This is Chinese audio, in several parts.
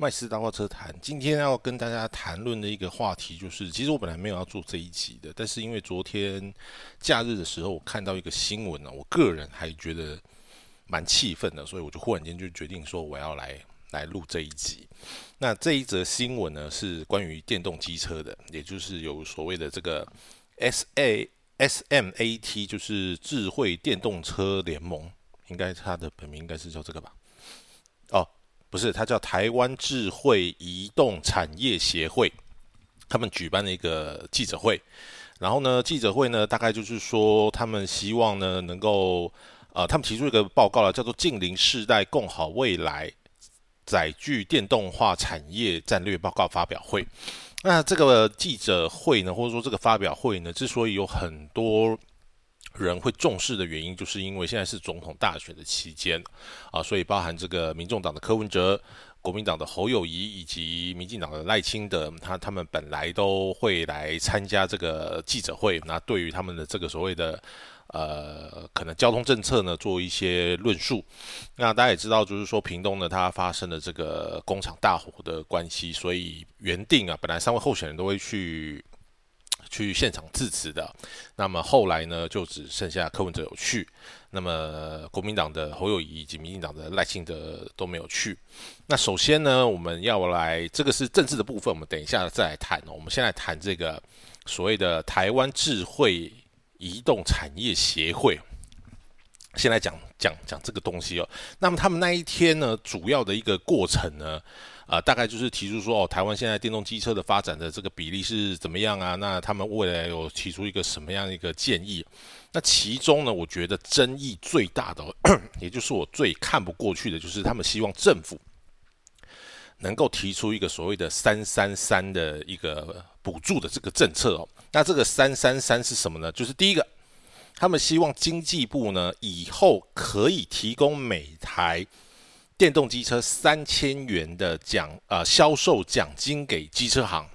麦斯大货车谈，今天要跟大家谈论的一个话题，就是其实我本来没有要做这一集的，但是因为昨天假日的时候，我看到一个新闻呢，我个人还觉得蛮气愤的，所以我就忽然间就决定说我要来来录这一集。那这一则新闻呢，是关于电动机车的，也就是有所谓的这个 S A S M A T，就是智慧电动车联盟，应该它的本名应该是叫这个吧？哦。不是，它叫台湾智慧移动产业协会，他们举办了一个记者会，然后呢，记者会呢，大概就是说，他们希望呢，能够，呃，他们提出一个报告了，叫做“近邻世代共好未来载具电动化产业战略报告”发表会。那这个记者会呢，或者说这个发表会呢，之所以有很多。人会重视的原因，就是因为现在是总统大选的期间啊，所以包含这个民众党的柯文哲、国民党的侯友谊以及民进党的赖清德，他他们本来都会来参加这个记者会，那对于他们的这个所谓的呃可能交通政策呢，做一些论述。那大家也知道，就是说屏东呢，它发生了这个工厂大火的关系，所以原定啊，本来三位候选人都会去。去现场致辞的，那么后来呢，就只剩下柯文哲有去，那么国民党的侯友谊以及民进党的赖清德都没有去。那首先呢，我们要来这个是政治的部分，我们等一下再来谈。我们先来谈这个所谓的台湾智慧移动产业协会，先来讲讲讲这个东西哦。那么他们那一天呢，主要的一个过程呢？啊，大概就是提出说，哦，台湾现在电动机车的发展的这个比例是怎么样啊？那他们未来有提出一个什么样的一个建议？那其中呢，我觉得争议最大的，也就是我最看不过去的，就是他们希望政府能够提出一个所谓的“三三三”的一个补助的这个政策哦。那这个“三三三”是什么呢？就是第一个，他们希望经济部呢以后可以提供每台。电动机车三千元的奖啊销售奖金给机车行，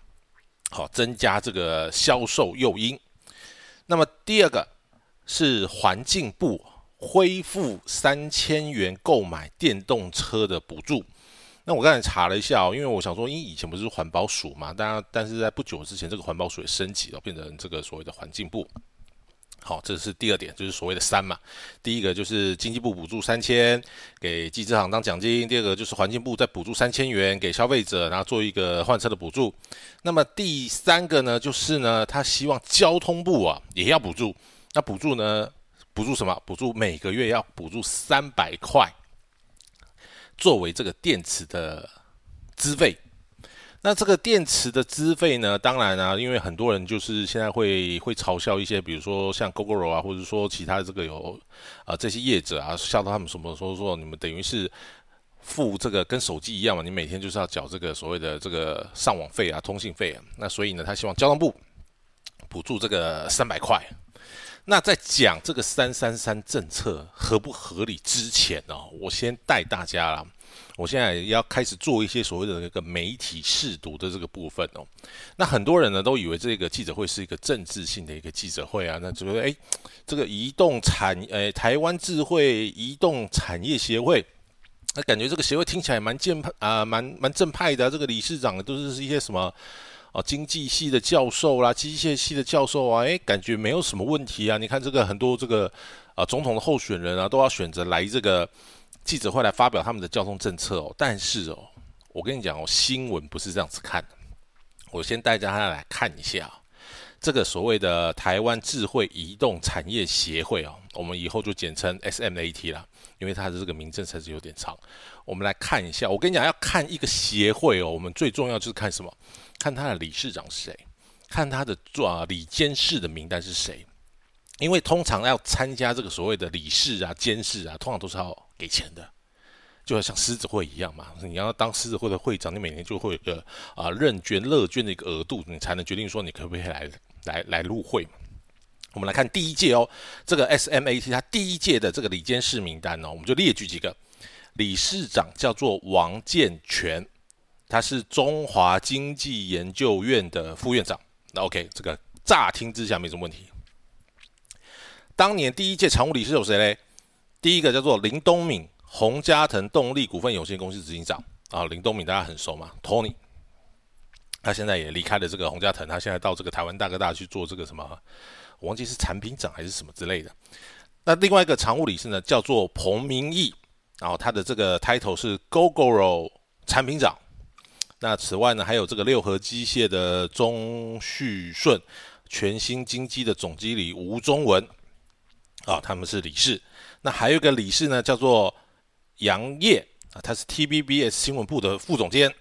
好增加这个销售诱因。那么第二个是环境部恢复三千元购买电动车的补助。那我刚才查了一下哦，因为我想说，因为以前不是环保署嘛，当然但是在不久之前，这个环保署也升级了，变成这个所谓的环境部。好，这是第二点，就是所谓的三嘛。第一个就是经济部补助三千给机车行当奖金，第二个就是环境部再补助三千元给消费者，然后做一个换车的补助。那么第三个呢，就是呢，他希望交通部啊也要补助。那补助呢，补助什么？补助每个月要补助三百块，作为这个电池的资费。那这个电池的资费呢？当然啊，因为很多人就是现在会会嘲笑一些，比如说像 GoGo 啊，或者说其他这个有啊这些业者啊，笑到他们什么说说你们等于是付这个跟手机一样嘛，你每天就是要缴这个所谓的这个上网费啊、通信费啊。那所以呢，他希望交通部补助这个三百块。那在讲这个三三三政策合不合理之前呢，我先带大家啦。我现在要开始做一些所谓的那个媒体试读的这个部分哦。那很多人呢都以为这个记者会是一个政治性的一个记者会啊。那觉得哎，这个移动产呃台湾智慧移动产业协会，那感觉这个协会听起来蛮健派啊，蛮蛮正派的。这个理事长都是一些什么哦经济系的教授啦，机械系的教授啊，哎，感觉没有什么问题啊。你看这个很多这个啊总统的候选人啊，都要选择来这个。记者会来发表他们的交通政策哦，但是哦，我跟你讲哦，新闻不是这样子看的。我先带大家来看一下这个所谓的台湾智慧移动产业协会哦，我们以后就简称 SMAT 啦，因为它的这个名称才是有点长。我们来看一下，我跟你讲，要看一个协会哦，我们最重要就是看什么？看他的理事长是谁，看他的做理监事的名单是谁。因为通常要参加这个所谓的理事啊、监事啊，通常都是要给钱的，就要像狮子会一样嘛。你要当狮子会的会长，你每年就会有个啊认捐乐捐的一个额度，你才能决定说你可不可以来来来入会。我们来看第一届哦，这个 SMAT 它第一届的这个理监事名单呢，我们就列举几个。理事长叫做王建全，他是中华经济研究院的副院长。那 OK，这个乍听之下没什么问题。当年第一届常务理事有谁嘞？第一个叫做林东敏，洪家腾动力股份有限公司执行长。啊，林东敏大家很熟嘛，Tony，他现在也离开了这个洪家腾，他现在到这个台湾大哥大去做这个什么，我忘记是产品长还是什么之类的。那另外一个常务理事呢，叫做彭明义，然后他的这个 title 是 Gogoro 产品长。那此外呢，还有这个六合机械的钟旭顺，全新金机的总经理吴中文，啊，他们是理事。那还有一个理事呢，叫做杨业啊，他是 TBS 新闻部的副总监。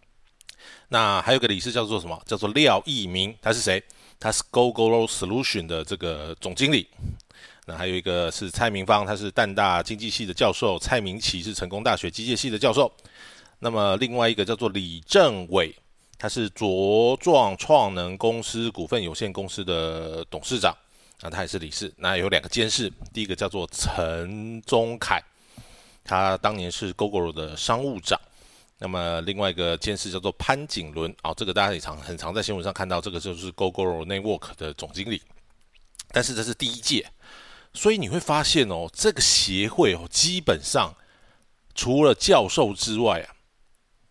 那还有个理事叫做什么？叫做廖义明，他是谁？他是 Gogoro Solution 的这个总经理。那还有一个是蔡明芳，他是淡大经济系的教授；蔡明启是成功大学机械系的教授。那么另外一个叫做李正伟，他是茁壮创能公司股份有限公司的董事长，那他也是理事。那有两个监事，第一个叫做陈宗凯，他当年是 Google 的商务长。那么另外一个监事叫做潘景伦，哦，这个大家也常很常在新闻上看到，这个就是 Google Network 的总经理。但是这是第一届。所以你会发现哦，这个协会哦，基本上除了教授之外啊，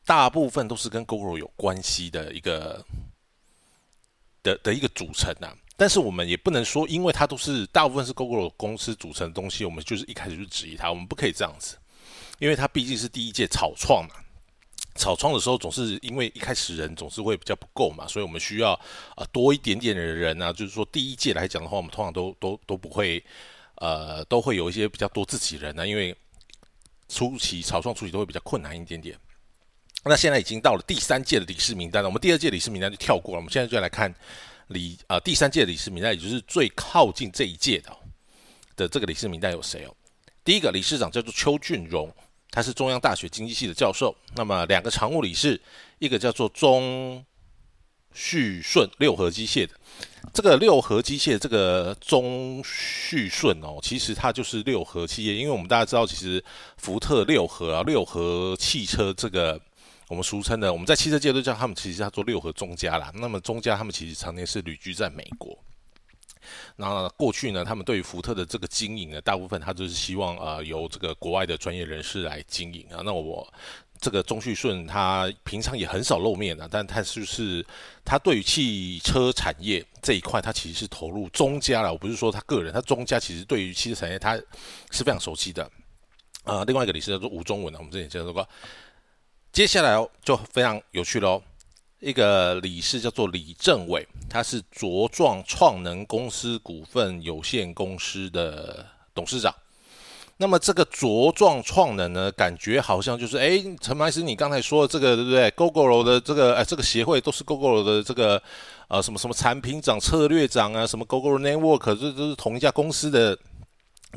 大部分都是跟 Google 有关系的一个的的一个组成啊。但是我们也不能说，因为它都是大部分是 Google 公司组成的东西，我们就是一开始就质疑它。我们不可以这样子，因为它毕竟是第一届草创嘛。草创的时候，总是因为一开始人总是会比较不够嘛，所以我们需要啊多一点点的人啊。就是说第一届来讲的话，我们通常都都都不会。呃，都会有一些比较多自己人呢，因为初期草创初期都会比较困难一点点。那现在已经到了第三届的理事名单了，我们第二届理事名单就跳过了，我们现在就来看李啊第三届理事名单，也就是最靠近这一届的的这个理事名单有谁哦？第一个理事长叫做邱俊荣，他是中央大学经济系的教授。那么两个常务理事，一个叫做钟旭顺，六合机械的。这个六合机械，这个中旭顺哦，其实它就是六合企业，因为我们大家知道，其实福特六合啊，六合汽车这个我们俗称的，我们在汽车界都叫他们，其实叫做六合中家啦。那么中家他们其实常年是旅居在美国，那过去呢，他们对于福特的这个经营呢，大部分他就是希望呃由这个国外的专业人士来经营啊。那我。这个钟旭顺他平常也很少露面的，但他就是他对于汽车产业这一块，他其实是投入中家了。我不是说他个人，他中家其实对于汽车产业他是非常熟悉的。啊，另外一个理事叫做吴中文啊，我们之前介绍过。接下来就非常有趣喽，一个理事叫做李正伟，他是茁壮创能公司股份有限公司的董事长。那么这个茁壮创能呢，感觉好像就是，哎，陈白石，你刚才说的这个对不对？Google 的这个，哎，这个协会都是 Google 的这个，呃，什么什么产品长、策略长啊，什么 Google Network，这都是同一家公司的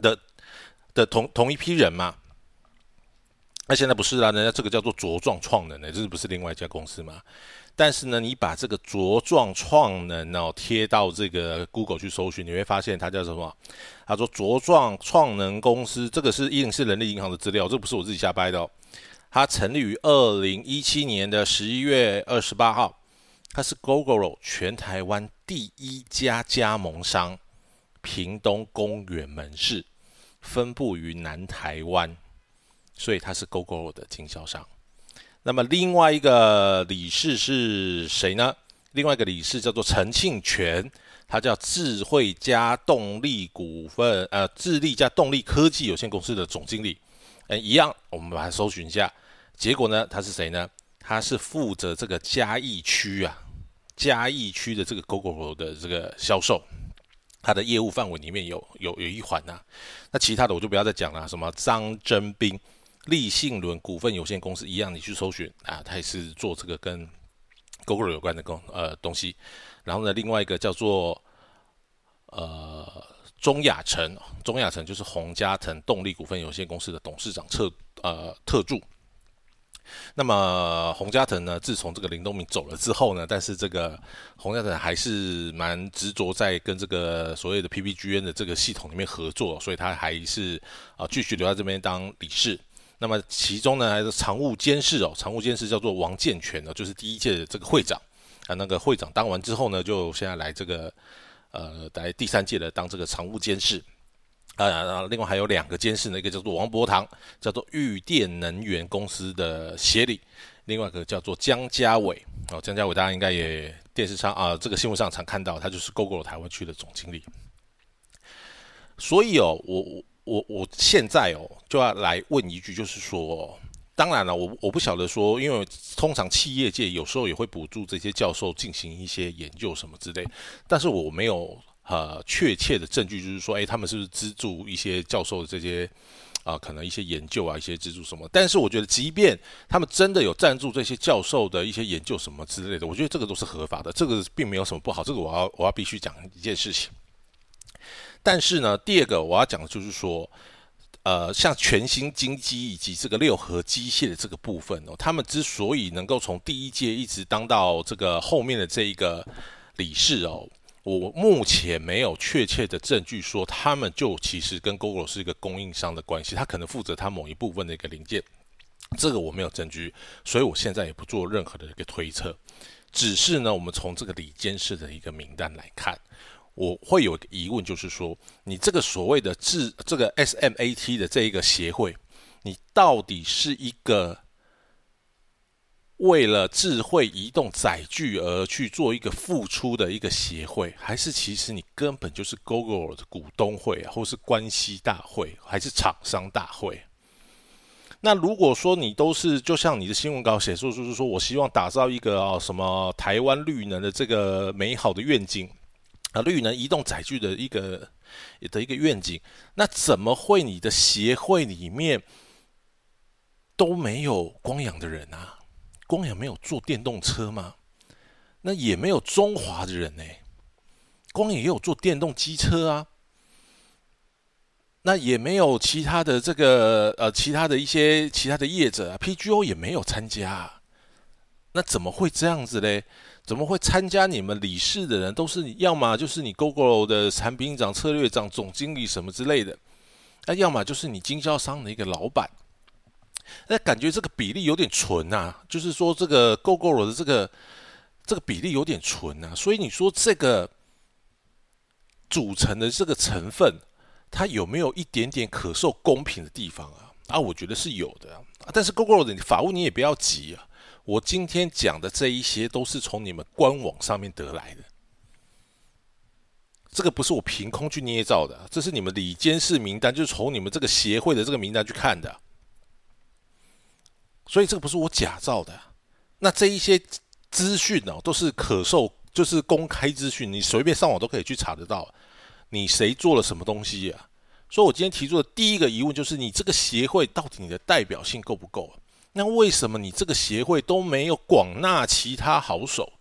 的的同同一批人嘛？那现在不是啦，人家这个叫做茁壮创能呢，这是不是另外一家公司嘛？但是呢，你把这个茁壮创能哦贴到这个 Google 去搜寻，你会发现它叫什么？他说茁壮创能公司，这个是一零四人力银行的资料，这不是我自己瞎掰的哦。它成立于二零一七年的十一月二十八号，它是 Google 全台湾第一家加盟商，屏东公园门市，分布于南台湾，所以它是 Google 的经销商。那么另外一个理事是谁呢？另外一个理事叫做陈庆全，他叫智慧加动力股份呃智力加动力科技有限公司的总经理。嗯，一样，我们把它搜寻一下。结果呢，他是谁呢？他是负责这个嘉义区啊，嘉义区的这个 GoGo 的这个销售，他的业务范围里面有有有一环呐。那其他的我就不要再讲了，什么张真斌。立信轮股份有限公司一样，你去搜寻啊，它也是做这个跟 Google 有关的公呃东西。然后呢，另外一个叫做呃中亚城，中亚城就是洪家腾动力股份有限公司的董事长特呃特助。那么洪家腾呢，自从这个林东明走了之后呢，但是这个洪家腾还是蛮执着在跟这个所谓的 PPGN 的这个系统里面合作，所以他还是啊继续留在这边当理事。那么其中呢，还是常务监事哦，常务监事叫做王建全呢，就是第一届的这个会长啊。那个会长当完之后呢，就现在来这个呃，来第三届的当这个常务监事。呃，另外还有两个监事呢，一个叫做王伯堂，叫做玉电能源公司的协理，另外一个叫做江家伟。哦，江家伟大家应该也电视上啊，这个新闻上常看到，他就是 Google 台湾区的总经理。所以哦，我我我我现在哦就要来问一句，就是说，当然了，我我不晓得说，因为通常企业界有时候也会补助这些教授进行一些研究什么之类，但是我没有呃确切的证据，就是说，诶，他们是不是资助一些教授的这些啊，可能一些研究啊，一些资助什么？但是我觉得，即便他们真的有赞助这些教授的一些研究什么之类的，我觉得这个都是合法的，这个并没有什么不好。这个我要我要必须讲一件事情。但是呢，第二个我要讲的就是说，呃，像全新金机以及这个六合机械的这个部分哦，他们之所以能够从第一届一直当到这个后面的这一个理事哦，我目前没有确切的证据说他们就其实跟 Google 是一个供应商的关系，他可能负责他某一部分的一个零件，这个我没有证据，所以我现在也不做任何的一个推测，只是呢，我们从这个里监事的一个名单来看。我会有疑问，就是说，你这个所谓的智这个 SMAT 的这一个协会，你到底是一个为了智慧移动载具而去做一个付出的一个协会，还是其实你根本就是 Google 的股东会，或是关系大会，还是厂商大会？那如果说你都是就像你的新闻稿写说，就是说我希望打造一个啊什么台湾绿能的这个美好的愿景。啊，绿能移动载具的一个的一个愿景，那怎么会你的协会里面都没有光阳的人啊？光阳没有坐电动车吗？那也没有中华的人呢？光阳也有坐电动机车啊？那也没有其他的这个呃，其他的一些其他的业者啊，PGO 也没有参加，那怎么会这样子嘞？怎么会参加你们理事的人都是你要么就是你 Google 的产品长、策略长、总经理什么之类的，那要么就是你经销商的一个老板，那感觉这个比例有点纯啊，就是说这个 Google 的这个这个比例有点纯啊，所以你说这个组成的这个成分，它有没有一点点可受公平的地方啊？啊，我觉得是有的，但是 Google 的法务你也不要急啊。我今天讲的这一些都是从你们官网上面得来的，这个不是我凭空去捏造的，这是你们里监事名单，就是从你们这个协会的这个名单去看的，所以这个不是我假造的。那这一些资讯呢，都是可受，就是公开资讯，你随便上网都可以去查得到。你谁做了什么东西呀？所以我今天提出的第一个疑问就是，你这个协会到底你的代表性够不够？啊那为什么你这个协会都没有广纳其他好手？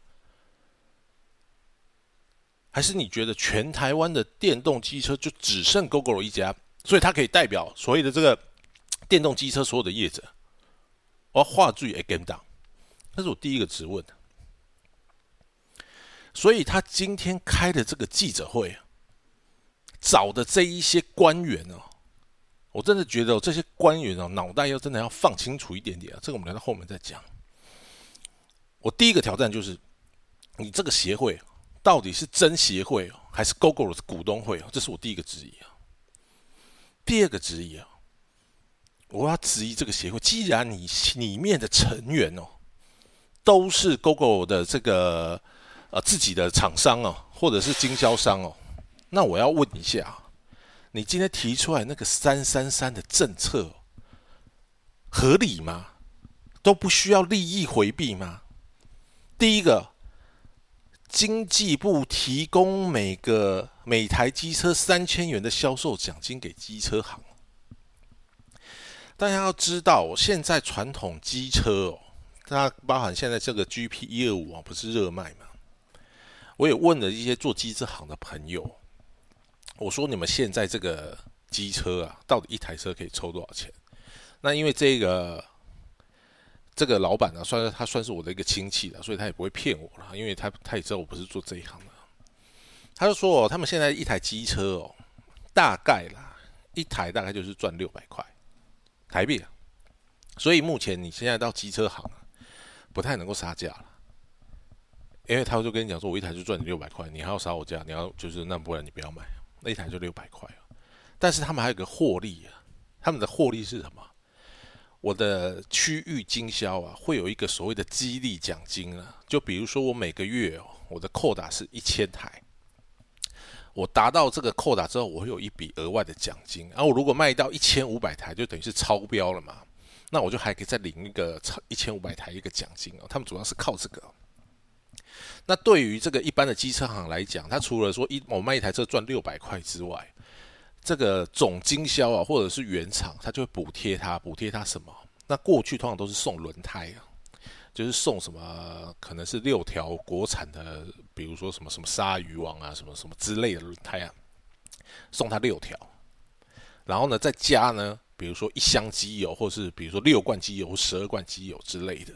还是你觉得全台湾的电动机车就只剩 GoGo 一家，所以它可以代表所谓的这个电动机车所有的业者？我要话剧 again 档，这是我第一个质问。所以他今天开的这个记者会，找的这一些官员哦。我真的觉得这些官员哦，脑袋要真的要放清楚一点点啊！这个我们聊到后面再讲。我第一个挑战就是，你这个协会到底是真协会，还是 GoGo 的股东会哦？这是我第一个质疑啊。第二个质疑啊，我要质疑这个协会，既然你里面的成员哦，都是 GoGo 的这个呃自己的厂商哦，或者是经销商哦，那我要问一下。你今天提出来那个三三三的政策合理吗？都不需要利益回避吗？第一个，经济部提供每个每台机车三千元的销售奖金给机车行。大家要知道，现在传统机车哦，它包含现在这个 GP 一二五啊，不是热卖吗？我也问了一些做机车行的朋友。我说你们现在这个机车啊，到底一台车可以抽多少钱？那因为这个这个老板呢，算是他算是我的一个亲戚了，所以他也不会骗我了，因为他他也知道我不是做这一行的。他就说哦，他们现在一台机车哦，大概啦，一台大概就是赚六百块台币。所以目前你现在到机车行不太能够杀价了，因为他就跟你讲说，我一台就赚你六百块，你还要杀我价，你要就是那不然你不要买。那一台就六百块但是他们还有个获利啊，他们的获利是什么？我的区域经销啊，会有一个所谓的激励奖金啊，就比如说我每个月哦，我的扣打是一千台，我达到这个扣打之后，我会有一笔额外的奖金。然后我如果卖到一千五百台，就等于是超标了嘛，那我就还可以再领一个超一千五百台一个奖金哦。他们主要是靠这个。那对于这个一般的机车行来讲，它除了说一我卖一台车赚六百块之外，这个总经销啊，或者是原厂，它就会补贴它，补贴它什么？那过去通常都是送轮胎啊，就是送什么，可能是六条国产的，比如说什么什么鲨鱼网啊，什么什么之类的轮胎啊，送他六条，然后呢再加呢，比如说一箱机油，或是比如说六罐机油、十二罐机油之类的。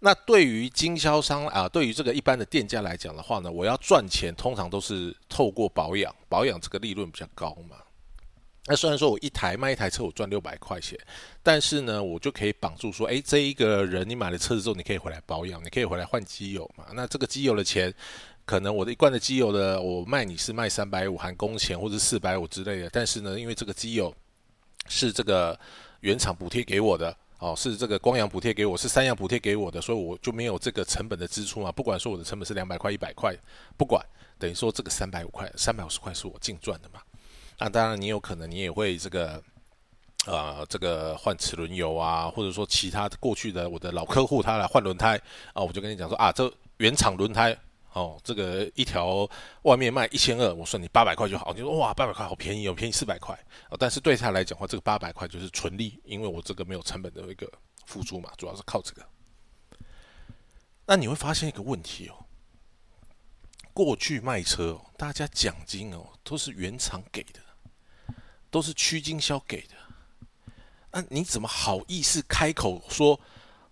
那对于经销商啊，对于这个一般的店家来讲的话呢，我要赚钱，通常都是透过保养，保养这个利润比较高嘛。那虽然说我一台卖一台车，我赚六百块钱，但是呢，我就可以绑住说，诶，这一个人你买了车子之后，你可以回来保养，你可以回来换机油嘛。那这个机油的钱，可能我的一罐的机油的，我卖你是卖三百五含工钱或者四百五之类的，但是呢，因为这个机油是这个原厂补贴给我的。哦，是这个光阳补贴给我，是三阳补贴给我的，所以我就没有这个成本的支出嘛。不管说我的成本是两百块、一百块，不管，等于说这个三百五块、三百五十块是我净赚的嘛。那当然，你有可能你也会这个，呃，这个换齿轮油啊，或者说其他过去的我的老客户他来换轮胎啊，我就跟你讲说啊，这原厂轮胎。哦，这个一条外面卖一千二，我算你八百块就好。你说哇，八百块好便宜哦，便宜四百块哦。但是对他来讲话，这个八百块就是纯利，因为我这个没有成本的一个付出嘛，主要是靠这个。那你会发现一个问题哦，过去卖车，大家奖金哦都是原厂给的，都是区经销给的。那你怎么好意思开口说，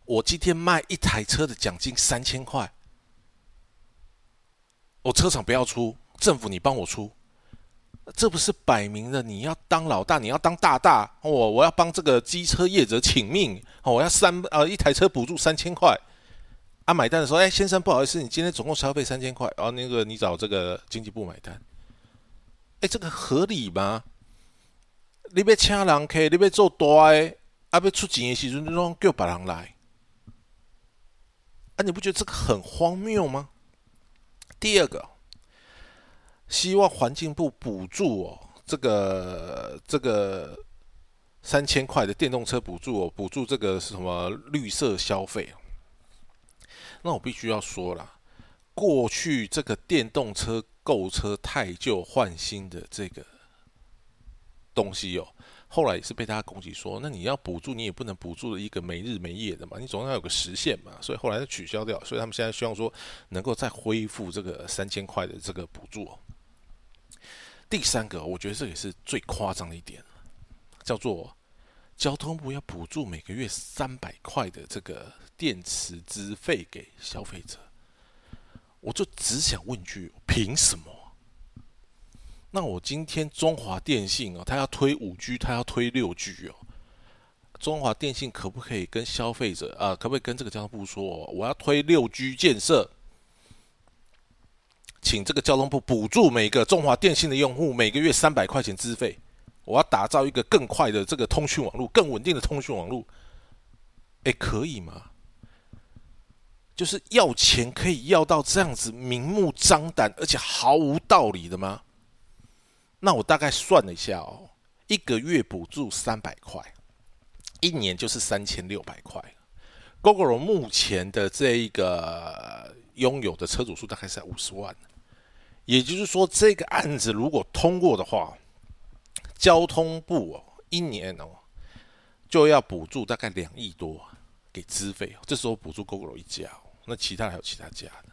我今天卖一台车的奖金三千块？我车厂不要出，政府你帮我出，这不是摆明了你要当老大，你要当大大，我我要帮这个机车业者请命，我要三呃一台车补助三千块，啊买单的时候，哎先生不好意思，你今天总共消费三千块，然后那个你找这个经济部买单，哎这个合理吗？你要请人客，你要做大诶，啊要出钱的时阵，你拢叫别人来，啊你不觉得这个很荒谬吗？第二个，希望环境部补助哦，这个这个三千块的电动车补助哦，补助这个是什么绿色消费？那我必须要说了，过去这个电动车购车太旧换新的这个东西哦。后来也是被大家攻击说，那你要补助，你也不能补助一个没日没夜的嘛，你总要有个时限嘛，所以后来就取消掉。所以他们现在希望说，能够再恢复这个三千块的这个补助。第三个，我觉得这也是最夸张的一点，叫做交通部要补助每个月三百块的这个电池资费给消费者，我就只想问句，凭什么？那我今天中华电信哦，他要推五 G，他要推六 G 哦。中华电信可不可以跟消费者啊，可不可以跟这个交通部说，我要推六 G 建设，请这个交通部补助每个中华电信的用户每个月三百块钱资费，我要打造一个更快的这个通讯网络，更稳定的通讯网络。哎，可以吗？就是要钱可以要到这样子明目张胆，而且毫无道理的吗？那我大概算了一下哦，一个月补助三百块，一年就是三千六百块。GoGo 目前的这一个拥有的车主数大概是五十万，也就是说，这个案子如果通过的话，交通部哦一年哦就要补助大概两亿多给资费。这时候补助 GoGo 一家，那其他还有其他家的。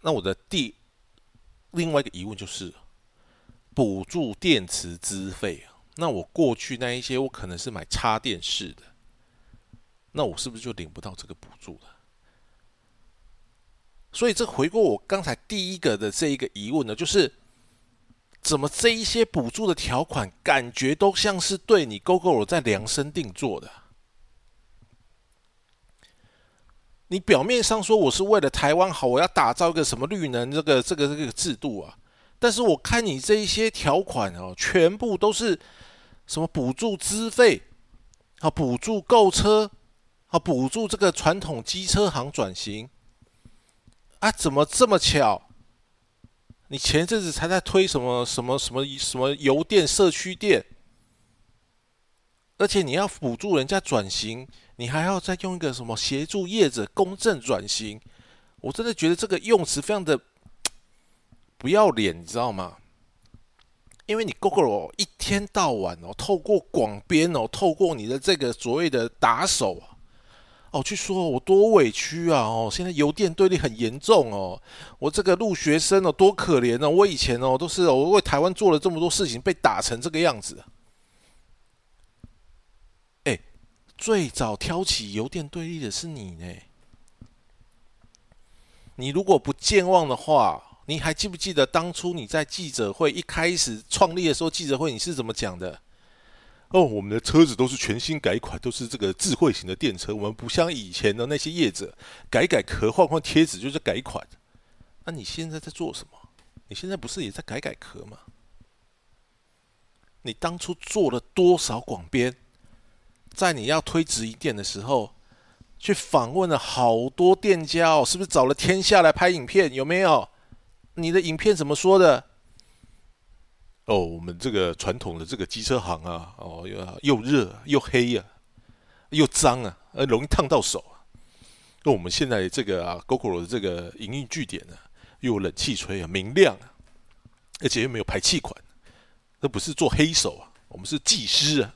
那我的第另外一个疑问就是。补助电池资费？那我过去那一些，我可能是买插电式的，那我是不是就领不到这个补助了？所以这回过我刚才第一个的这一个疑问呢，就是怎么这一些补助的条款，感觉都像是对你 GoGo 在量身定做的？你表面上说我是为了台湾好，我要打造一个什么绿能这个这个这个制度啊？但是我看你这一些条款哦，全部都是什么补助资费啊，补助购车啊，补助这个传统机车行转型啊，怎么这么巧？你前阵子才在推什么什么什么什么油电社区店，而且你要补助人家转型，你还要再用一个什么协助业者公正转型？我真的觉得这个用词非常的不要脸，你知道吗？因为你 Google 哦一天到晚哦，透过广编哦，透过你的这个所谓的打手啊，哦，去说我多委屈啊，哦，现在邮电对立很严重哦，我这个入学生哦多可怜哦，我以前哦都是我为台湾做了这么多事情，被打成这个样子。哎，最早挑起邮电对立的是你呢。你如果不健忘的话，你还记不记得当初你在记者会一开始创立的时候，记者会你是怎么讲的？哦，我们的车子都是全新改款，都是这个智慧型的电车，我们不像以前的那些业者改改壳换换贴纸就是改款。那你现在在做什么？你现在不是也在改改壳吗？你当初做了多少广编？在你要推直营店的时候？去访问了好多店家哦，是不是找了天下来拍影片？有没有？你的影片怎么说的？哦，我们这个传统的这个机车行啊，哦，又又热又黑呀，又脏啊，呃，容易烫到手啊。那我们现在这个啊，GoGo 的这个营运据点呢，又有冷气吹啊，明亮啊，而且又没有排气管，那不是做黑手啊，我们是技师啊。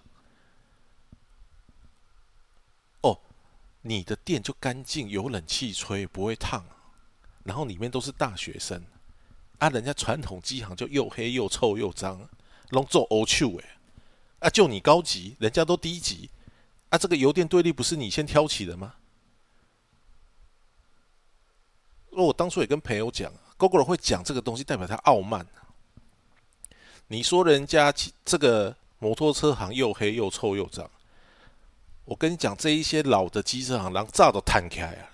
哦你的店就干净，有冷气吹，不会烫，然后里面都是大学生，啊，人家传统机行就又黑又臭又脏，拢做欧臭诶，啊，就你高级，人家都低级，啊，这个油电对立不是你先挑起的吗？我当初也跟朋友讲，GoGo 会讲这个东西，代表他傲慢。你说人家这个摩托车行又黑又臭又脏。我跟你讲，这一些老的机车行，狼炸都弹开了。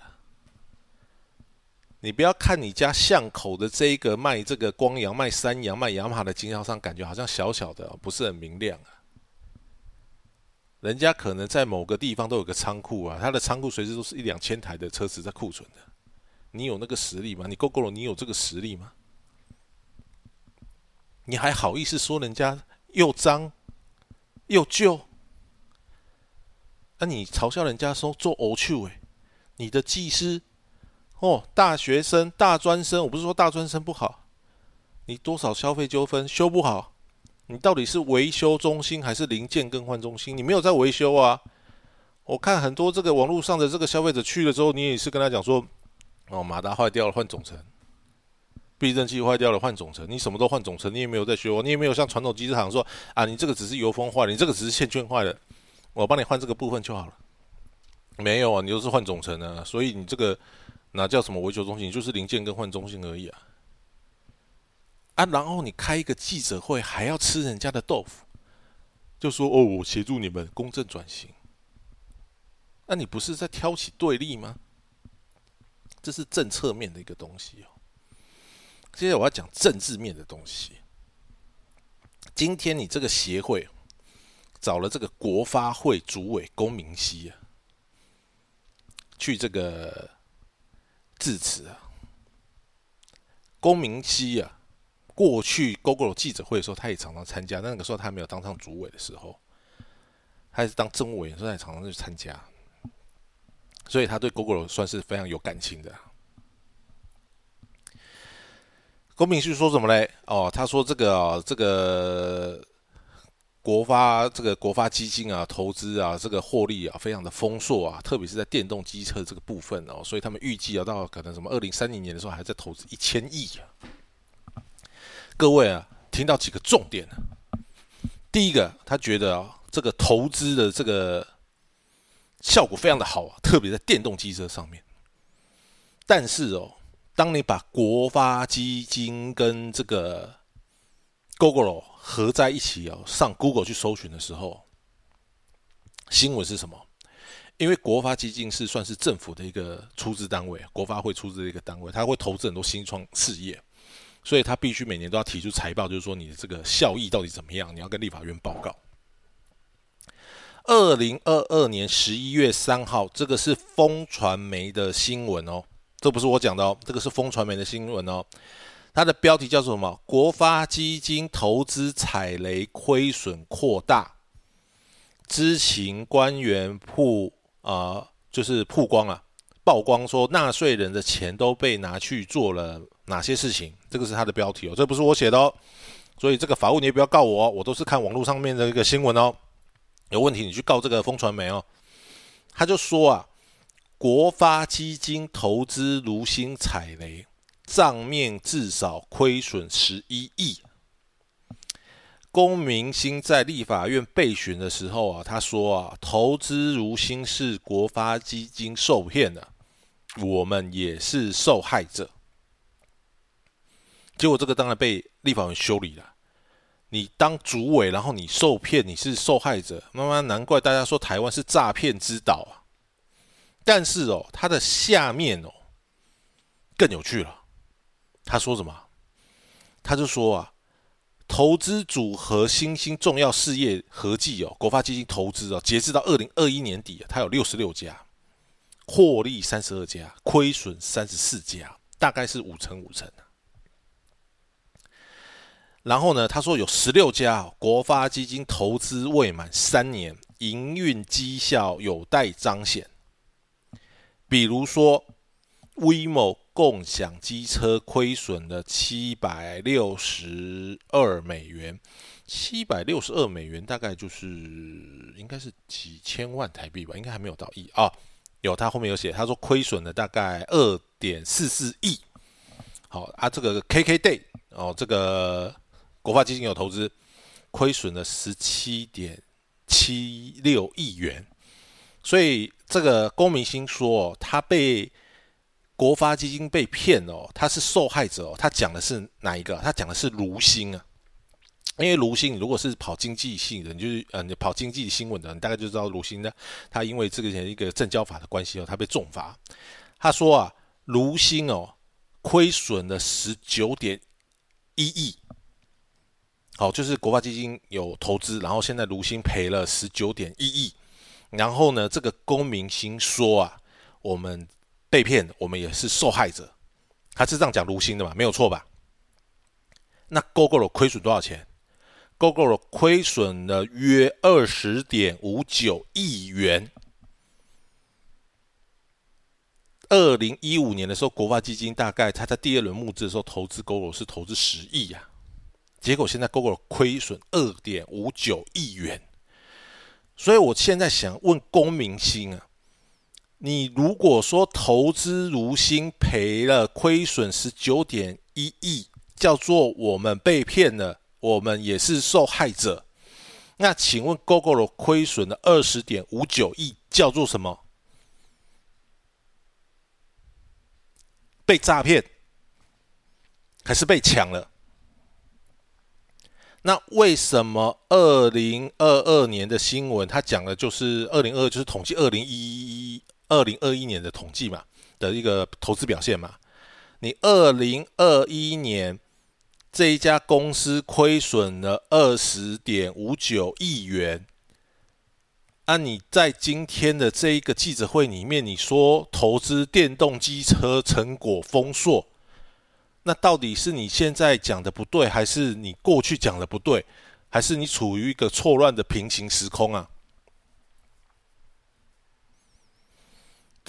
你不要看你家巷口的这一个卖这个光阳、卖三阳、卖雅马哈的经销商，感觉好像小小的，不是很明亮啊。人家可能在某个地方都有个仓库啊，他的仓库随时都是一两千台的车子在库存的。你有那个实力吗？你够够了？你有这个实力吗？你还好意思说人家又脏又旧？那你嘲笑人家说做偶趣哎，你的技师哦，大学生、大专生，我不是说大专生不好，你多少消费纠纷修不好，你到底是维修中心还是零件更换中心？你没有在维修啊？我看很多这个网络上的这个消费者去了之后，你也是跟他讲说，哦，马达坏掉了换总成，避震器坏掉了换总成，你什么都换总成，你也没有在修，你也没有像传统机车行说啊，你这个只是油封坏了，你这个只是线圈坏了。我帮你换这个部分就好了，没有啊，你就是换总成啊，所以你这个哪叫什么维修中心？就是零件更换中心而已啊！啊，然后你开一个记者会，还要吃人家的豆腐，就说哦，我协助你们公正转型，那你不是在挑起对立吗？这是政策面的一个东西哦。接下来我要讲政治面的东西。今天你这个协会。找了这个国发会主委龚明熙啊，去这个致辞啊。龚明熙啊，过去 GoGo 记者会的时候，他也常常参加。那个时候他没有当上主委的时候，他是当政务委员，所以他常常去参加。所以他对 GoGo 算是非常有感情的。龚明熙说什么嘞？哦，他说这个这个。国发这个国发基金啊，投资啊，这个获利啊，非常的丰硕啊，特别是在电动机车这个部分哦，所以他们预计要到可能什么二零三零年的时候，还在投资一千亿啊。各位啊，听到几个重点啊。第一个，他觉得啊，这个投资的这个效果非常的好啊，特别在电动机车上面。但是哦，当你把国发基金跟这个 GoGo 合在一起哦，上 Google 去搜寻的时候，新闻是什么？因为国发基金是算是政府的一个出资单位，国发会出资的一个单位，他会投资很多新创事业，所以他必须每年都要提出财报，就是说你的这个效益到底怎么样，你要跟立法院报告。二零二二年十一月三号，这个是风传媒的新闻哦，这不是我讲的哦，这个是风传媒的新闻哦。它的标题叫做什么？国发基金投资踩雷，亏损扩大。知情官员曝啊，就是曝光了，曝光说纳税人的钱都被拿去做了哪些事情？这个是它的标题哦，这不是我写的哦。所以这个法务你也不要告我哦，我都是看网络上面的一个新闻哦。有问题你去告这个风传媒哦。他就说啊，国发基金投资如星踩雷。账面至少亏损十一亿。龚明鑫在立法院备询的时候啊，他说啊，投资如新是国发基金受骗的，我们也是受害者。结果这个当然被立法院修理了。你当主委，然后你受骗，你是受害者，慢慢难怪大家说台湾是诈骗之岛啊。但是哦，它的下面哦更有趣了。他说什么？他就说啊，投资组合新兴重要事业合计哦，国发基金投资哦，截至到二零二一年底啊，它有六十六家，获利三十二家，亏损三十四家，大概是五成五成然后呢，他说有十六家国发基金投资未满三年，营运绩效有待彰显。比如说威某。共享机车亏损了七百六十二美元，七百六十二美元大概就是应该是几千万台币吧，应该还没有到亿啊。有他后面有写，他说亏损了大概二点四四亿。好啊，这个 KKday 哦，这个国发基金有投资，亏损了十七点七六亿元。所以这个龚明星说他被。国发基金被骗哦，他是受害者哦。他讲的是哪一个？他讲的是卢星啊。因为卢星，如果是跑经济性的，你就是呃，你跑经济新闻的，你大概就知道卢星呢。他因为这个一个证交法的关系哦，他被重罚。他说啊，卢星哦，亏损了十九点一亿。好，就是国发基金有投资，然后现在卢星赔了十九点一亿。然后呢，这个公明星说啊，我们。被骗，我们也是受害者。他是这样讲卢星的嘛？没有错吧？那 Google 亏损多少钱？Google 亏损了约二十点五九亿元。二零一五年的时候，国发基金大概他在第二轮募资的时候投资 Google 是投资十亿呀，结果现在 Google 亏损二点五九亿元。所以我现在想问公明星啊。你如果说投资如新赔了亏损十九点一亿，叫做我们被骗了，我们也是受害者。那请问 Google 亏损的二十点五九亿叫做什么？被诈骗还是被抢了？那为什么二零二二年的新闻，它讲的就是二零二，就是统计二零一一？二零二一年的统计嘛的一个投资表现嘛，你二零二一年这一家公司亏损了二十点五九亿元，那你在今天的这一个记者会里面，你说投资电动机车成果丰硕，那到底是你现在讲的不对，还是你过去讲的不对，还是你处于一个错乱的平行时空啊？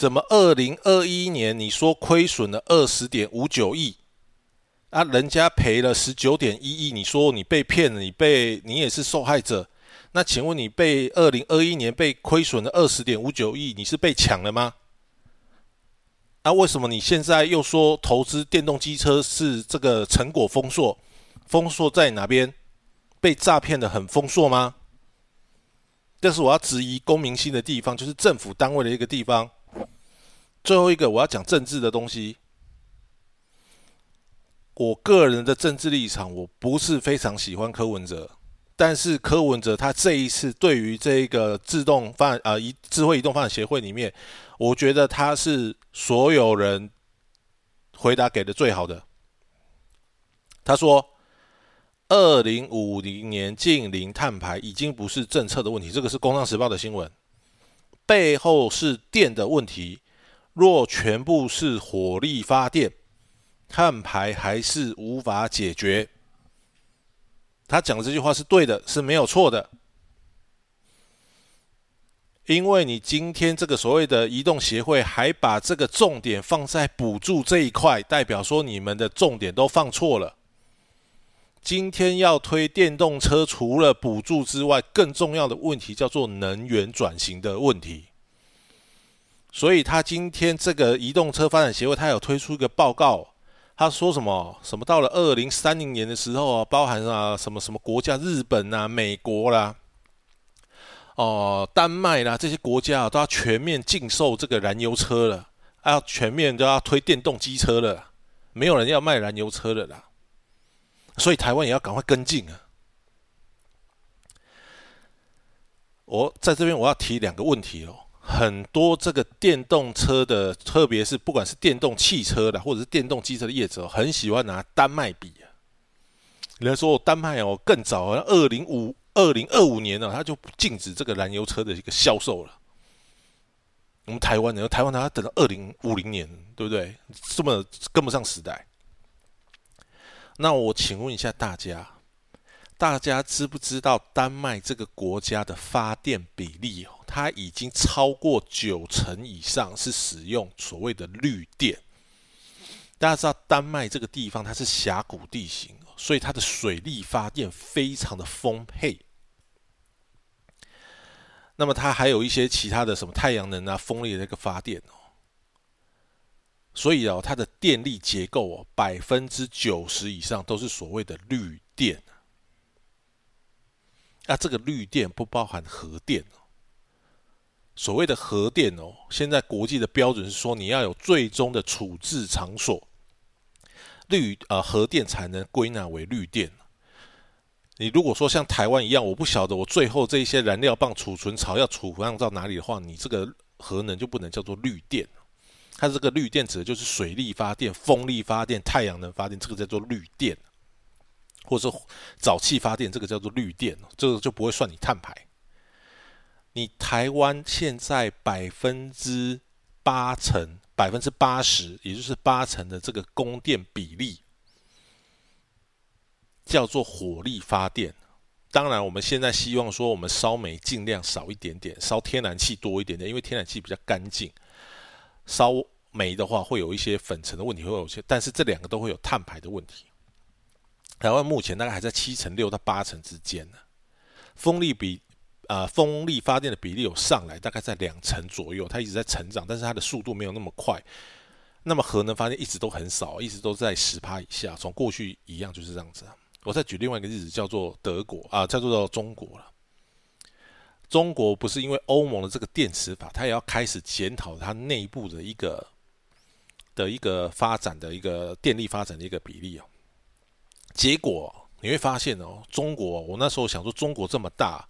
怎么？二零二一年你说亏损了二十点五九亿，啊，人家赔了十九点一亿，你说你被骗了，你被你也是受害者。那请问你被二零二一年被亏损了二十点五九亿，你是被抢了吗？那为什么你现在又说投资电动机车是这个成果丰硕？丰硕在哪边？被诈骗的很丰硕吗？这是我要质疑公民性的地方，就是政府单位的一个地方。最后一个我要讲政治的东西。我个人的政治立场，我不是非常喜欢柯文哲，但是柯文哲他这一次对于这个自动发啊移智慧移动发展协会里面，我觉得他是所有人回答给的最好的。他说，二零五零年近零碳排已经不是政策的问题，这个是《工商时报》的新闻，背后是电的问题。若全部是火力发电，碳排还是无法解决。他讲这句话是对的，是没有错的。因为你今天这个所谓的移动协会还把这个重点放在补助这一块，代表说你们的重点都放错了。今天要推电动车，除了补助之外，更重要的问题叫做能源转型的问题。所以他今天这个移动车发展协会，他有推出一个报告，他说什么？什么到了二零三零年的时候啊，包含啊什么什么国家，日本啊、美国啦。哦，丹麦啦，这些国家啊，都要全面禁售这个燃油车了，要全面都要推电动机车了，没有人要卖燃油车了啦。所以台湾也要赶快跟进啊！我在这边我要提两个问题哦，很多这个电动车的，特别是不管是电动汽车的或者是电动机车的业者，很喜欢拿丹麦比啊。人家说丹麦哦，更早，二零五。二零二五年呢，他就禁止这个燃油车的一个销售了。我们台湾呢，台湾呢要等到二零五零年，对不对？这么跟不上时代。那我请问一下大家，大家知不知道丹麦这个国家的发电比例哦？它已经超过九成以上是使用所谓的绿电。大家知道丹麦这个地方它是峡谷地形。所以它的水力发电非常的丰沛，那么它还有一些其他的什么太阳能啊、风力的那个发电哦。所以哦，它的电力结构哦，百分之九十以上都是所谓的绿电。那这个绿电不包含核电哦。所谓的核电哦，现在国际的标准是说你要有最终的处置场所。绿呃核电才能归纳为绿电。你如果说像台湾一样，我不晓得我最后这一些燃料棒储存槽要储放到哪里的话，你这个核能就不能叫做绿电。它这个绿电指的就是水力发电、风力发电、太阳能发电，这个叫做绿电，或者说沼气发电，这个叫做绿电，这个就不会算你碳排。你台湾现在百分之八成。百分之八十，也就是八成的这个供电比例，叫做火力发电。当然，我们现在希望说，我们烧煤尽量少一点点，烧天然气多一点点，因为天然气比较干净。烧煤的话，会有一些粉尘的问题，会有些，但是这两个都会有碳排的问题。台湾目前大概还在七成六到八成之间呢，风力比。啊，风力发电的比例有上来，大概在两成左右，它一直在成长，但是它的速度没有那么快。那么核能发电一直都很少，一直都在十趴以下，从过去一样就是这样子。啊我再举另外一个例子，叫做德国啊，叫做到中国了。中国不是因为欧盟的这个电池法，它也要开始检讨它内部的一个的一个发展的一个电力发展的一个比例啊，结果。你会发现哦，中国，我那时候想说，中国这么大，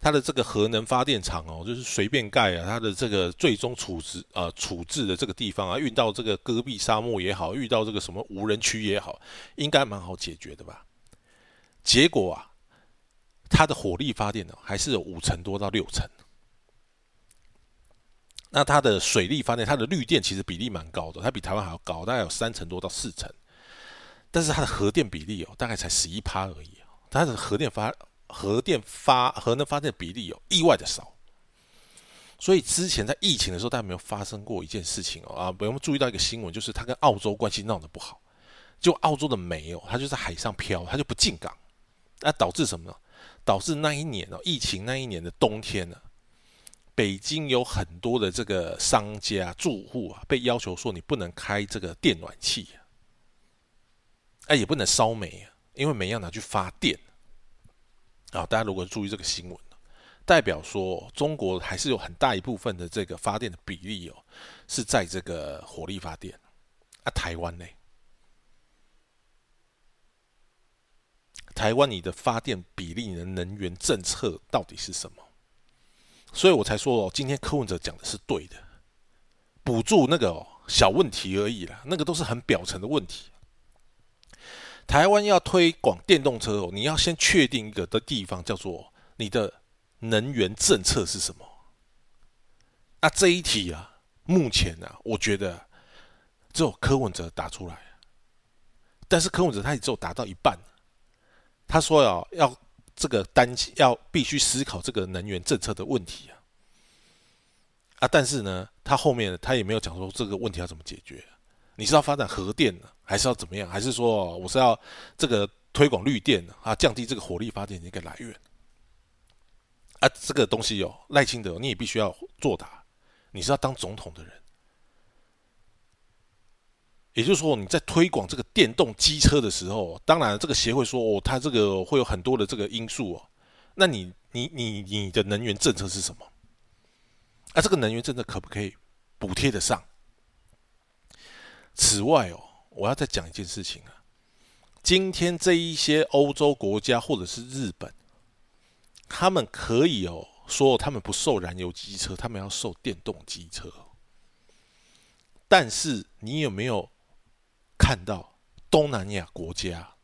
它的这个核能发电厂哦，就是随便盖啊，它的这个最终处置啊处置的这个地方啊，运到这个戈壁沙漠也好，遇到这个什么无人区也好，应该蛮好解决的吧？结果啊，它的火力发电呢，还是有五成多到六成。那它的水力发电，它的绿电其实比例蛮高的，它比台湾还要高，大概有三成多到四成。但是它的核电比例哦，大概才十一趴而已它的核电发核电发核能发电比例有意外的少。所以之前在疫情的时候，大家没有发生过一件事情哦啊，我们注意到一个新闻，就是它跟澳洲关系闹得不好，就澳洲的煤哦，它就在海上漂，它就不进港，那导致什么呢？导致那一年哦，疫情那一年的冬天呢，北京有很多的这个商家住户啊，被要求说你不能开这个电暖气。哎，也不能烧煤啊，因为煤要拿去发电啊。大家如果注意这个新闻，代表说中国还是有很大一部分的这个发电的比例哦，是在这个火力发电。啊，台湾呢？台湾你的发电比例、你的能源政策到底是什么？所以我才说哦，今天柯文哲讲的是对的，补助那个哦小问题而已啦，那个都是很表层的问题。台湾要推广电动车哦，你要先确定一个的地方，叫做你的能源政策是什么。那这一题啊，目前呢，我觉得只有柯文哲答出来，但是柯文哲他也只有答到一半。他说要要这个担要必须思考这个能源政策的问题啊，啊，但是呢，他后面他也没有讲说这个问题要怎么解决。你是要发展核电呢，还是要怎么样？还是说我是要这个推广绿电啊，降低这个火力发电的一个来源？啊，这个东西哦，赖清德你也必须要作答。你是要当总统的人，也就是说你在推广这个电动机车的时候，当然这个协会说哦，它这个会有很多的这个因素哦。那你你你你的能源政策是什么？啊，这个能源政策可不可以补贴得上？此外哦，我要再讲一件事情啊。今天这一些欧洲国家或者是日本，他们可以哦说他们不受燃油机车，他们要受电动机车。但是你有没有看到东南亚国家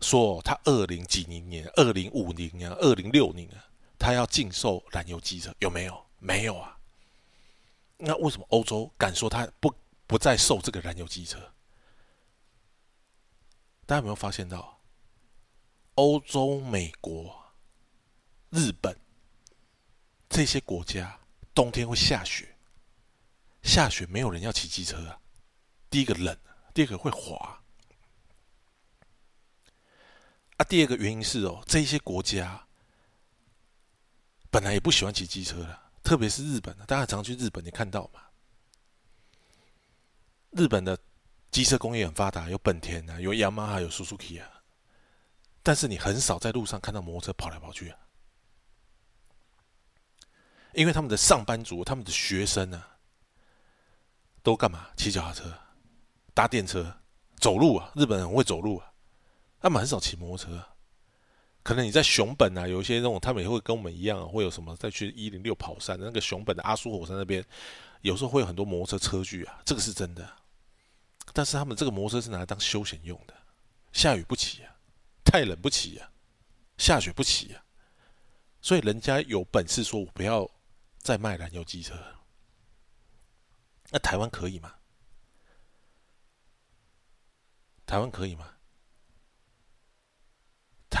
说他二零几零年、二零五零年、二零六零啊，他要禁售燃油机车？有没有？没有啊。那为什么欧洲敢说他不？不再售这个燃油机车，大家有没有发现到？欧洲、美国、日本这些国家冬天会下雪，下雪没有人要骑机车啊。第一个冷，第二个会滑。啊，第二个原因是哦，这些国家本来也不喜欢骑机车的，特别是日本大家常去日本，你看到吗？日本的机车工业很发达，有本田啊，有雅马哈，有 Suzuki 啊，但是你很少在路上看到摩托车跑来跑去啊，因为他们的上班族、他们的学生啊，都干嘛？骑脚踏车、搭电车、走路啊。日本人会走路啊，他们很少骑摩托车。可能你在熊本啊，有一些那种，他们也会跟我们一样，会有什么再去一零六跑山那个熊本的阿苏火山那边，有时候会有很多摩托车车距啊，这个是真的。但是他们这个摩托车是拿来当休闲用的，下雨不骑啊，太冷不骑啊，下雪不骑啊，所以人家有本事说我不要再卖燃油机车，那台湾可以吗？台湾可以吗？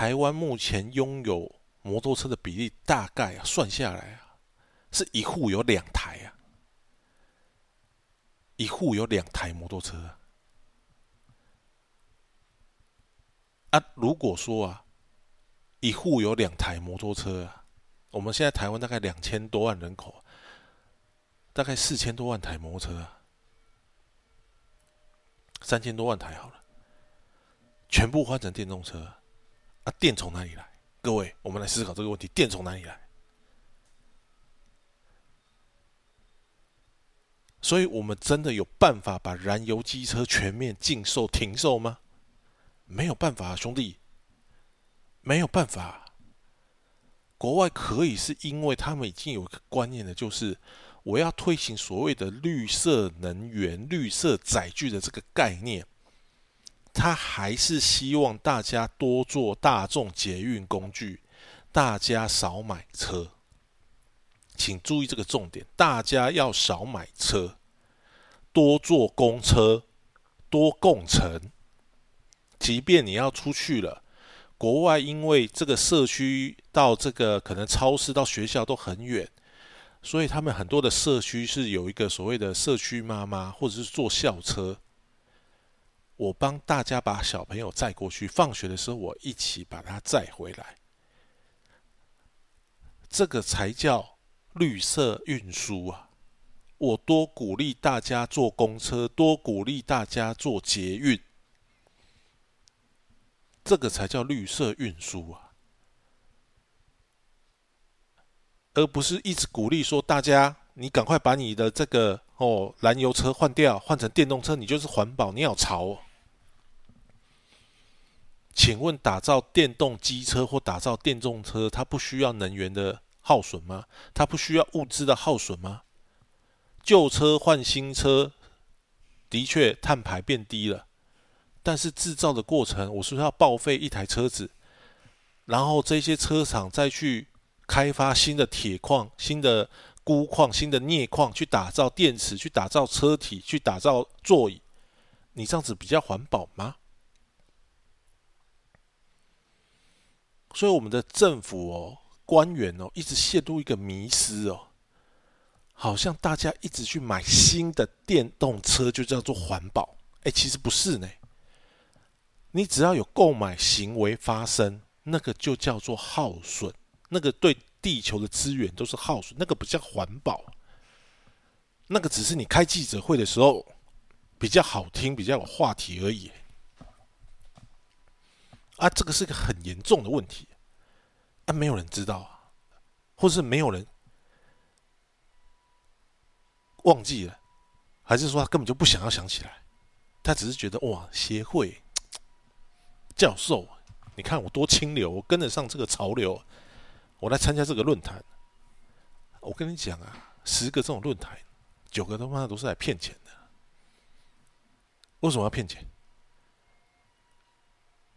台湾目前拥有摩托车的比例大概啊，算下来啊，是一户有两台啊，一户有两台摩托车。啊，如果说啊，一户有两台摩托车啊，我们现在台湾大概两千多万人口，大概四千多万台摩托车啊，三千多万台好了，全部换成电动车，电从哪里来？各位，我们来思考这个问题：电从哪里来？所以我们真的有办法把燃油机车全面禁售、停售吗？没有办法，兄弟，没有办法。国外可以是因为他们已经有一个观念了，就是我要推行所谓的绿色能源、绿色载具的这个概念，他还是希望大家多做大众捷运工具，大家少买车。请注意这个重点，大家要少买车，多坐公车，多共乘。即便你要出去了，国外因为这个社区到这个可能超市到学校都很远，所以他们很多的社区是有一个所谓的社区妈妈，或者是坐校车，我帮大家把小朋友载过去，放学的时候我一起把他载回来，这个才叫绿色运输啊！我多鼓励大家坐公车，多鼓励大家坐捷运。这个才叫绿色运输啊，而不是一直鼓励说大家，你赶快把你的这个哦燃油车换掉，换成电动车，你就是环保，你好潮。请问打造电动机车或打造电动车，它不需要能源的耗损吗？它不需要物资的耗损吗？旧车换新车，的确碳排变低了。但是制造的过程，我是不是要报废一台车子，然后这些车厂再去开发新的铁矿、新的钴矿、新的镍矿，去打造电池，去打造车体，去打造座椅？你这样子比较环保吗？所以我们的政府哦，官员哦，一直陷入一个迷失哦，好像大家一直去买新的电动车就叫做环保，哎，其实不是呢。你只要有购买行为发生，那个就叫做耗损，那个对地球的资源都是耗损，那个不叫环保，那个只是你开记者会的时候比较好听，比较有话题而已。啊，这个是个很严重的问题，啊，没有人知道啊，或是没有人忘记了，还是说他根本就不想要想起来，他只是觉得哇，协会教授，你看我多清流，我跟得上这个潮流，我来参加这个论坛。我跟你讲啊，十个这种论坛，九个他妈的都是来骗钱的，为什么要骗钱？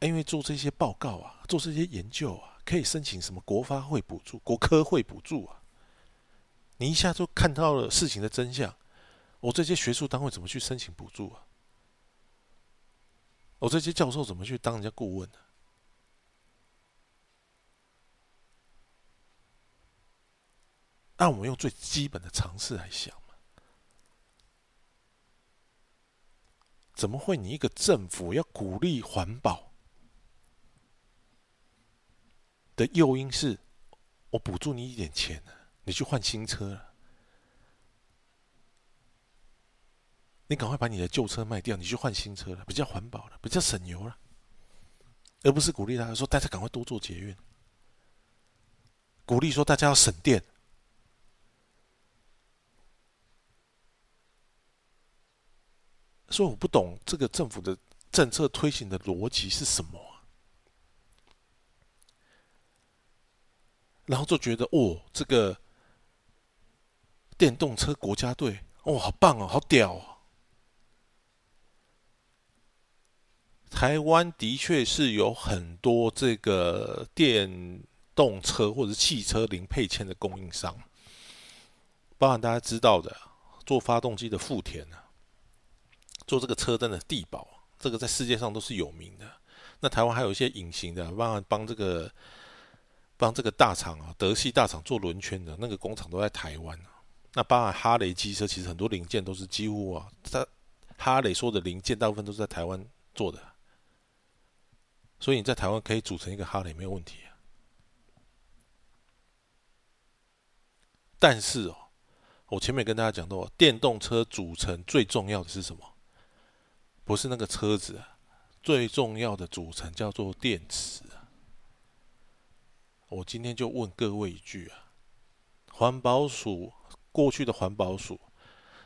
因为做这些报告啊，做这些研究啊，可以申请什么国发会补助、国科会补助啊？你一下就看到了事情的真相。我这些学术单位怎么去申请补助啊？我这些教授怎么去当人家顾问呢？那我们用最基本的常识来想嘛，怎么会你一个政府要鼓励环保？的诱因是，我补助你一点钱你去换新车了，你赶快把你的旧车卖掉，你去换新车了，比较环保了，比较省油了，而不是鼓励大家说大家赶快多做捷运，鼓励说大家要省电，所以我不懂这个政府的政策推行的逻辑是什么。然后就觉得哦，这个电动车国家队哦，好棒哦，好屌哦！台湾的确是有很多这个电动车或者汽车零配件的供应商，包含大家知道的做发动机的富田啊，做这个车灯的地宝，这个在世界上都是有名的。那台湾还有一些隐形的，帮帮这个。帮这个大厂啊，德系大厂做轮圈的那个工厂都在台湾啊。那包含哈雷机车，其实很多零件都是几乎啊，在哈雷说的零件大部分都是在台湾做的。所以你在台湾可以组成一个哈雷没有问题啊。但是哦，我前面跟大家讲到，电动车组成最重要的是什么？不是那个车子啊，最重要的组成叫做电池。我今天就问各位一句啊，环保署过去的环保署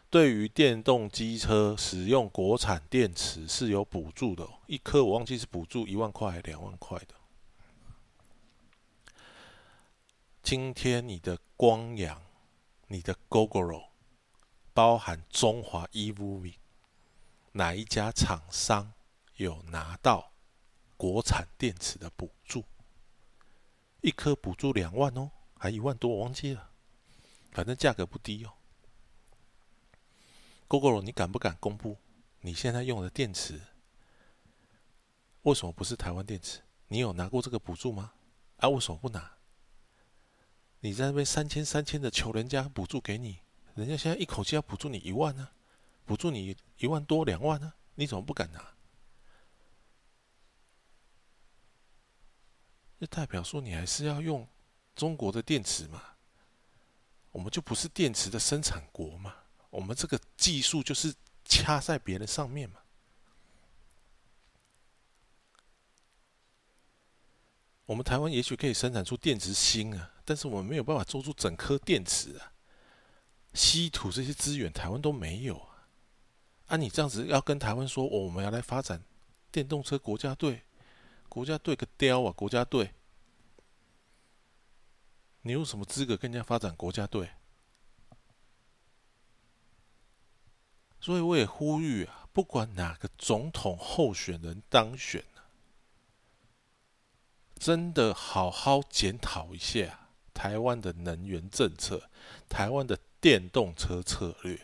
对于电动机车使用国产电池是有补助的，一颗我忘记是补助一万块还是两万块的。今天你的光阳、你的 GoGoRo 包含中华 EVV，哪一家厂商有拿到国产电池的补助？一颗补助两万哦，还一万多，我忘记了，反正价格不低哦。Google，你敢不敢公布你现在用的电池？为什么不是台湾电池？你有拿过这个补助吗？啊，为什么不拿？你在那边三千三千的求人家补助给你，人家现在一口气要补助你一万呢，补助你一万多两万呢，你怎么不敢拿？这代表说你还是要用中国的电池嘛？我们就不是电池的生产国嘛？我们这个技术就是掐在别人上面嘛？我们台湾也许可以生产出电池芯啊，但是我们没有办法做出整颗电池啊。稀土这些资源台湾都没有啊。啊，你这样子要跟台湾说，我们要来发展电动车国家队？国家队个雕啊！国家队，你有什么资格跟人家发展国家队？所以我也呼吁啊，不管哪个总统候选人当选真的好好检讨一下台湾的能源政策，台湾的电动车策略。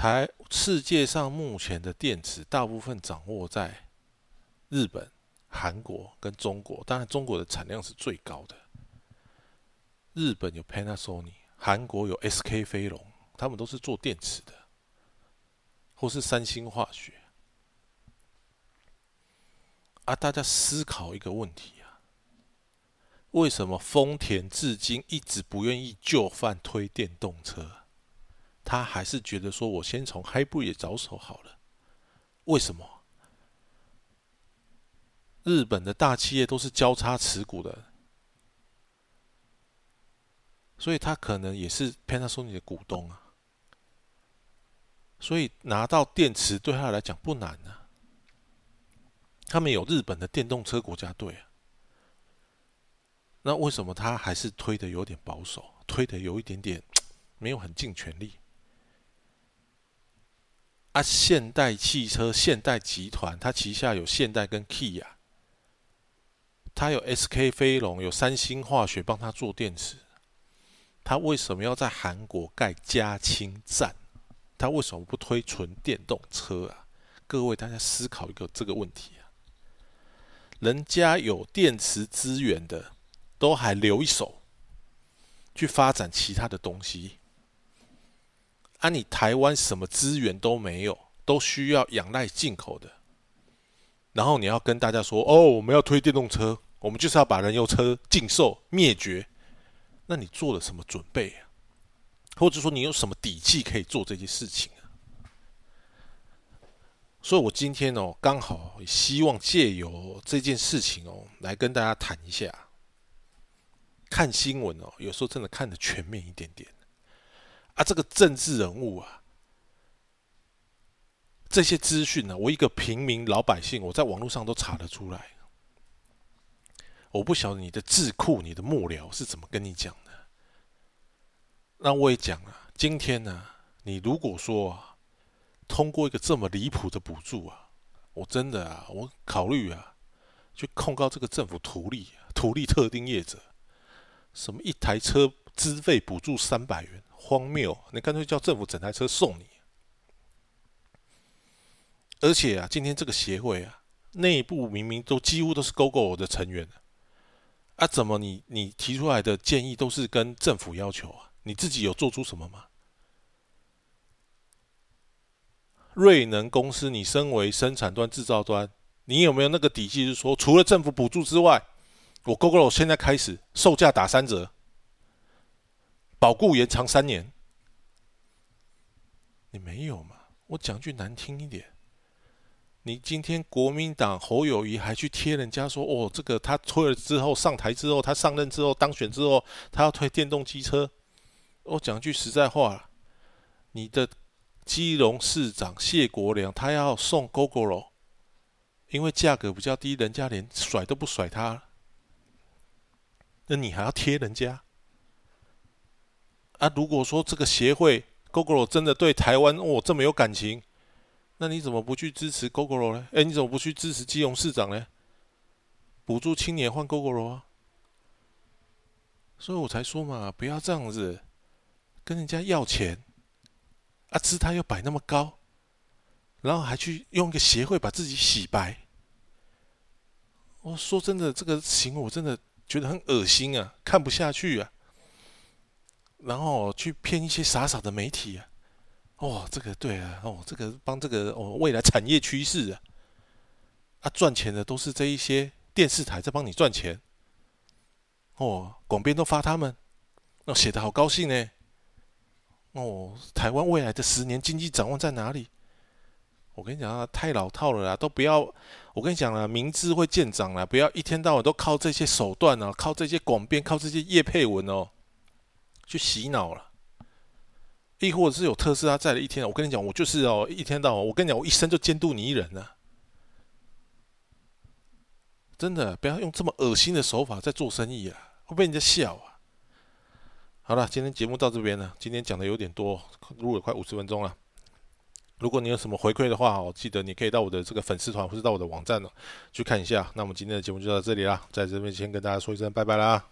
台世界上目前的电池大部分掌握在日本、韩国跟中国，当然中国的产量是最高的。日本有 Panasonic，韩国有 SK 飞龙，他们都是做电池的，或是三星化学。啊，大家思考一个问题啊：为什么丰田至今一直不愿意就范推电动车？他还是觉得说，我先从 Hybrid 着手好了。为什么？日本的大企业都是交叉持股的，所以他可能也是 Panasonic 的股东啊。所以拿到电池对他来讲不难啊。他们有日本的电动车国家队啊。那为什么他还是推的有点保守，推的有一点点没有很尽全力？啊，现代汽车、现代集团，它旗下有现代跟 Kia，它有 SK 飞龙，有三星化学帮它做电池。它为什么要在韩国盖加氢站？它为什么不推纯电动车啊？各位，大家思考一个这个问题啊。人家有电池资源的，都还留一手，去发展其他的东西。啊，你台湾什么资源都没有，都需要仰赖进口的。然后你要跟大家说：“哦，我们要推电动车，我们就是要把燃油车禁售灭绝。”那你做了什么准备啊？或者说你有什么底气可以做这些事情啊？所以我今天哦，刚好希望借由这件事情哦，来跟大家谈一下。看新闻哦，有时候真的看得全面一点点。啊，这个政治人物啊，这些资讯呢，我一个平民老百姓，我在网络上都查得出来。我不晓得你的智库、你的幕僚是怎么跟你讲的。那我也讲了，今天呢，你如果说啊通过一个这么离谱的补助啊，我真的啊，我考虑啊，去控告这个政府图利、图利特定业者，什么一台车资费补助三百元。荒谬！你干脆叫政府整台车送你。而且啊，今天这个协会啊，内部明明都几乎都是 GoGo 的成员啊，怎么你你提出来的建议都是跟政府要求啊？你自己有做出什么吗？瑞能公司，你身为生产端、制造端，你有没有那个底气，是说除了政府补助之外，我 GoGo 现在开始售价打三折？保固延长三年，你没有嘛？我讲句难听一点，你今天国民党侯友谊还去贴人家说，哦，这个他退了之后上台之后，他上任之后当选之后，他要推电动机车。我讲句实在话，你的基隆市长谢国良他要送 GoGo 因为价格比较低，人家连甩都不甩他，那你还要贴人家？啊，如果说这个协会 GoGo 真的对台湾哦这么有感情，那你怎么不去支持 GoGo 呢？哎，你怎么不去支持基隆市长呢？补助青年换 Google 啊！所以我才说嘛，不要这样子跟人家要钱，啊，姿态又摆那么高，然后还去用一个协会把自己洗白。我说真的，这个行为我真的觉得很恶心啊，看不下去啊。然后去骗一些傻傻的媒体啊！哦，这个对啊，哦，这个帮这个哦未来产业趋势啊，啊赚钱的都是这一些电视台在帮你赚钱。哦，广编都发他们，哦写的好高兴呢。哦，台湾未来的十年经济展望在哪里？我跟你讲啊，太老套了啦，都不要。我跟你讲啊，明智会见长啦，不要一天到晚都靠这些手段啊，靠这些广编，靠这些叶配文哦。去洗脑了，亦或者是有特斯拉在的一天，我跟你讲，我就是哦，一天到晚，我跟你讲，我一生就监督你一人呢。真的，不要用这么恶心的手法在做生意啊，会被人家笑啊。好了，今天节目到这边了。今天讲的有点多，录了快五十分钟了。如果你有什么回馈的话，哦，记得你可以到我的这个粉丝团或是到我的网站呢去看一下。那我们今天的节目就到这里啦，在这边先跟大家说一声拜拜啦。